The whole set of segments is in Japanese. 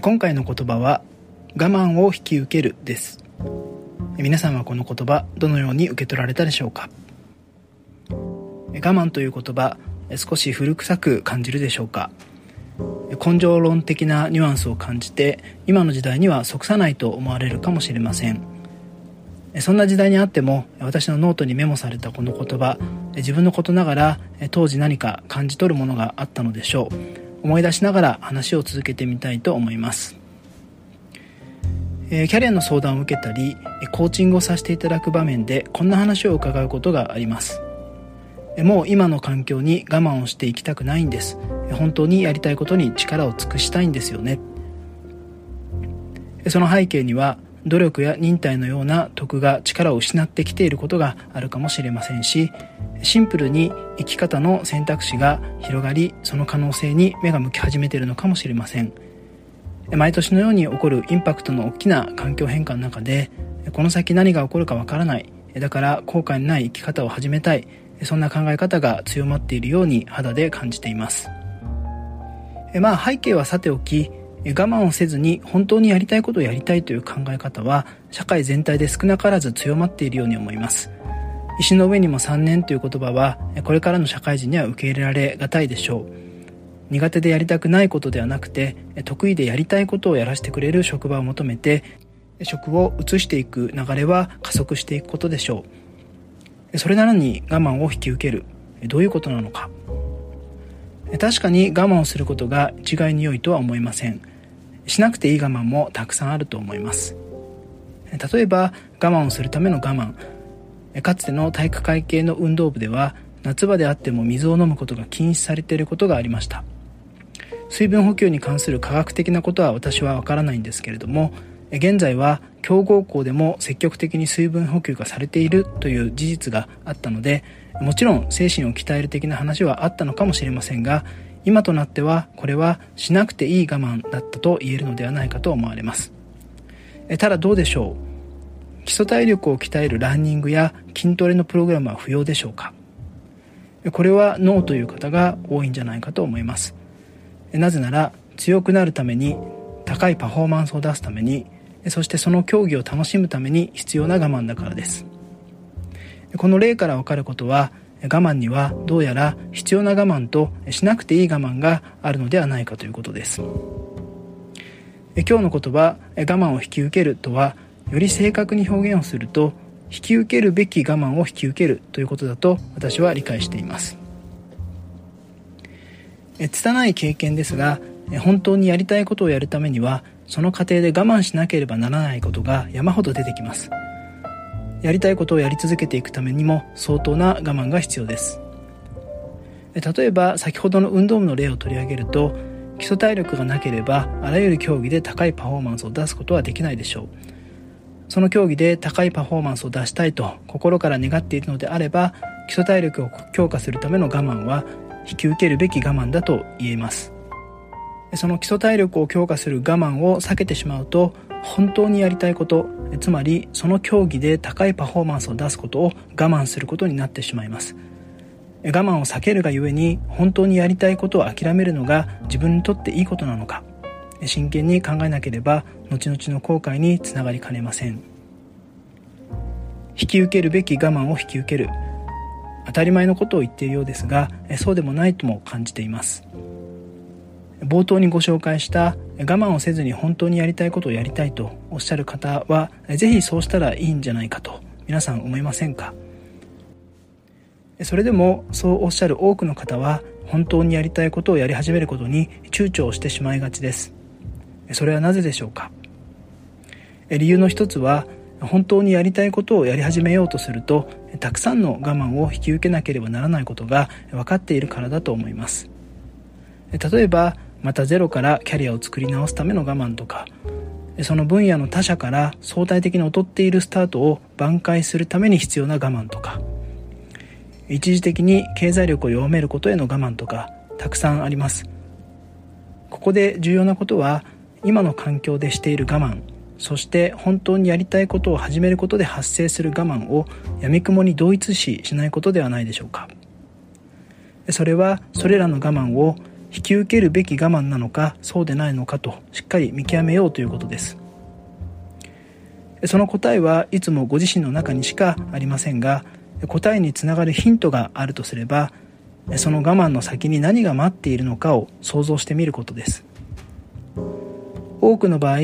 今回の言葉は我慢を引き受けるです。皆さんはこの言葉どのように受け取られたでしょうか？我慢という言葉少し古臭く感じるでしょうか？根性論的なニュアンスを感じて今の時代には即さないと思われるかもしれません。そんな時代にあっても私のノートにメモされたこの言葉自分のことながら当時何か感じ取るものがあったのでしょう。思い出しながら話を続けてみたいと思います。えキャリアの相談を受けたりコーチングをさせていただく場面でこんな話を伺うことがあります。もう今の環境に我慢をしていきたくないんです。本当にやりたいことに力を尽くしたいんですよね。その背景には努力や忍耐のような徳が力を失ってきていることがあるかもしれませんしシンプルに生き方の選択肢が広がりその可能性に目が向き始めているのかもしれません。毎年のように起こるインパクトの大きな環境変化の中でこの先何が起こるかわからない。だから後悔のない生き方を始めたい。そんな考え方が強まっているように肌で感じています。まあ背景はさておき我慢をせずに本当にやりたいことをやりたいという考え方は社会全体で少なからず強まっているように思います。石の上にも3年という言葉はこれからの社会人には受け入れられがたいでしょう。苦手でやりたくないことではなくて得意でやりたいことをやらせてくれる職場を求めて職を移していく流れは加速していくことでしょう。それなのに我慢を引き受ける。どういうことなのか。確かに我慢をすることが一概に良いとは思いません。しなくていい我慢もたくさんあると思います。例えば我慢をするための我慢。かつての体育会系の運動部では夏場であっても水を飲むことが禁止されていることがありました。水分補給に関する科学的なことは私はわからないんですけれども現在は強豪校でも積極的に水分補給がされているという事実があったのでもちろん精神を鍛える的な話はあったのかもしれませんが今となってはこれはしなくていい我慢だったと言えるのではないかと思われます。ただどうでしょう？基礎体力を鍛えるランニングや筋トレのプログラムは不要でしょうか？これはノーという方が多いんじゃないかと思います。なぜなら強くなるために高いパフォーマンスを出すためにそしてその競技を楽しむために必要な我慢だからです。この例からわかることは我慢にはどうやら必要な我慢としなくていい我慢があるのではないかということです。今日の言葉我慢を引き受けるとはより正確に表現をすると引き受けるべき我慢を引き受けるということだと私は理解しています。拙い経験ですが本当にやりたいことをやるためにはその過程で我慢しなければならないことが山ほど出てきます。やりたいことをやり続けていくためにも相当な我慢が必要です。例えば先ほどの運動部の例を取り上げると基礎体力がなければあらゆる競技で高いパフォーマンスを出すことはできないでしょう。その競技で高いパフォーマンスを出したいと心から願っているのであれば基礎体力を強化するための我慢は引き受けるべき我慢だと言えます。その基礎体力を強化する我慢を避けてしまうと本当にやりたいことつまりその競技で高いパフォーマンスを出すことを我慢することになってしまいます。我慢を避けるがゆえに本当にやりたいことを諦めるのが自分にとっていいことなのか。真剣に考えなければ後々の後悔につながりかねません。引き受けるべき我慢を引き受ける。当たり前のことを言っているようですがそうでもないとも感じています。冒頭にご紹介した我慢をせずに本当にやりたいことをやりたいとおっしゃる方は是非そうしたらいいんじゃないかと皆さん思いませんか？それでもそうおっしゃる多くの方は本当にやりたいことをやり始めることに躊躇してしまいがちです。それはなぜでしょうか？理由の一つは本当にやりたいことをやり始めようとするとたくさんの我慢を引き受けなければならないことが分かっているからだと思います。例えばまたゼロからキャリアを作り直すための我慢とか。その分野の他者から相対的に劣っているスタートを挽回するために必要な我慢とか。一時的に経済力を弱めることへの我慢とかたくさんあります。ここで重要なことは今の環境でしている我慢そして本当にやりたいことを始めることで発生する我慢をやみくもに同一視しないことではないでしょうか。それはそれらの我慢を引き受けるべき我慢なのかそうでないのかとしっかり見極めようということです。その答えはいつもご自身の中にしかありませんが答えにつながるヒントがあるとすればその我慢の先に何が待っているのかを想像してみることです。多くの場合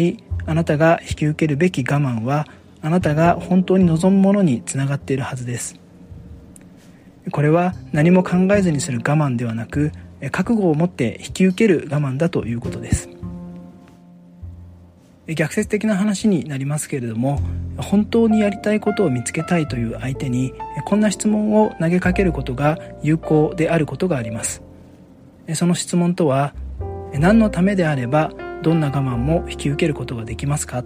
あなたが引き受けるべき我慢はあなたが本当に望むものにつながっているはずです。これは何も考えずにする我慢ではなく覚悟を持って引き受ける我慢だということです。逆説的な話になりますけれども本当にやりたいことを見つけたいという相手にこんな質問を投げかけることが有効であることがあります。その質問とは何のためであればどんな我慢も引き受けることができますか？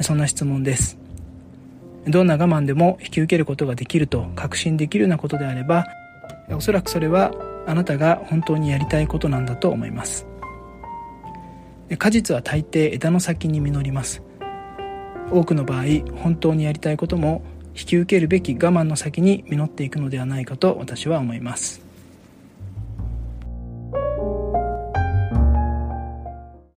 そんな質問です。どんな我慢でも引き受けることができると確信できるようなことであればおそらくそれはあなたが本当にやりたいことなんだと思います。果実は大抵枝の先に実ります。多くの場合本当にやりたいことも引き受けるべき我慢の先に実っていくのではないかと私は思います。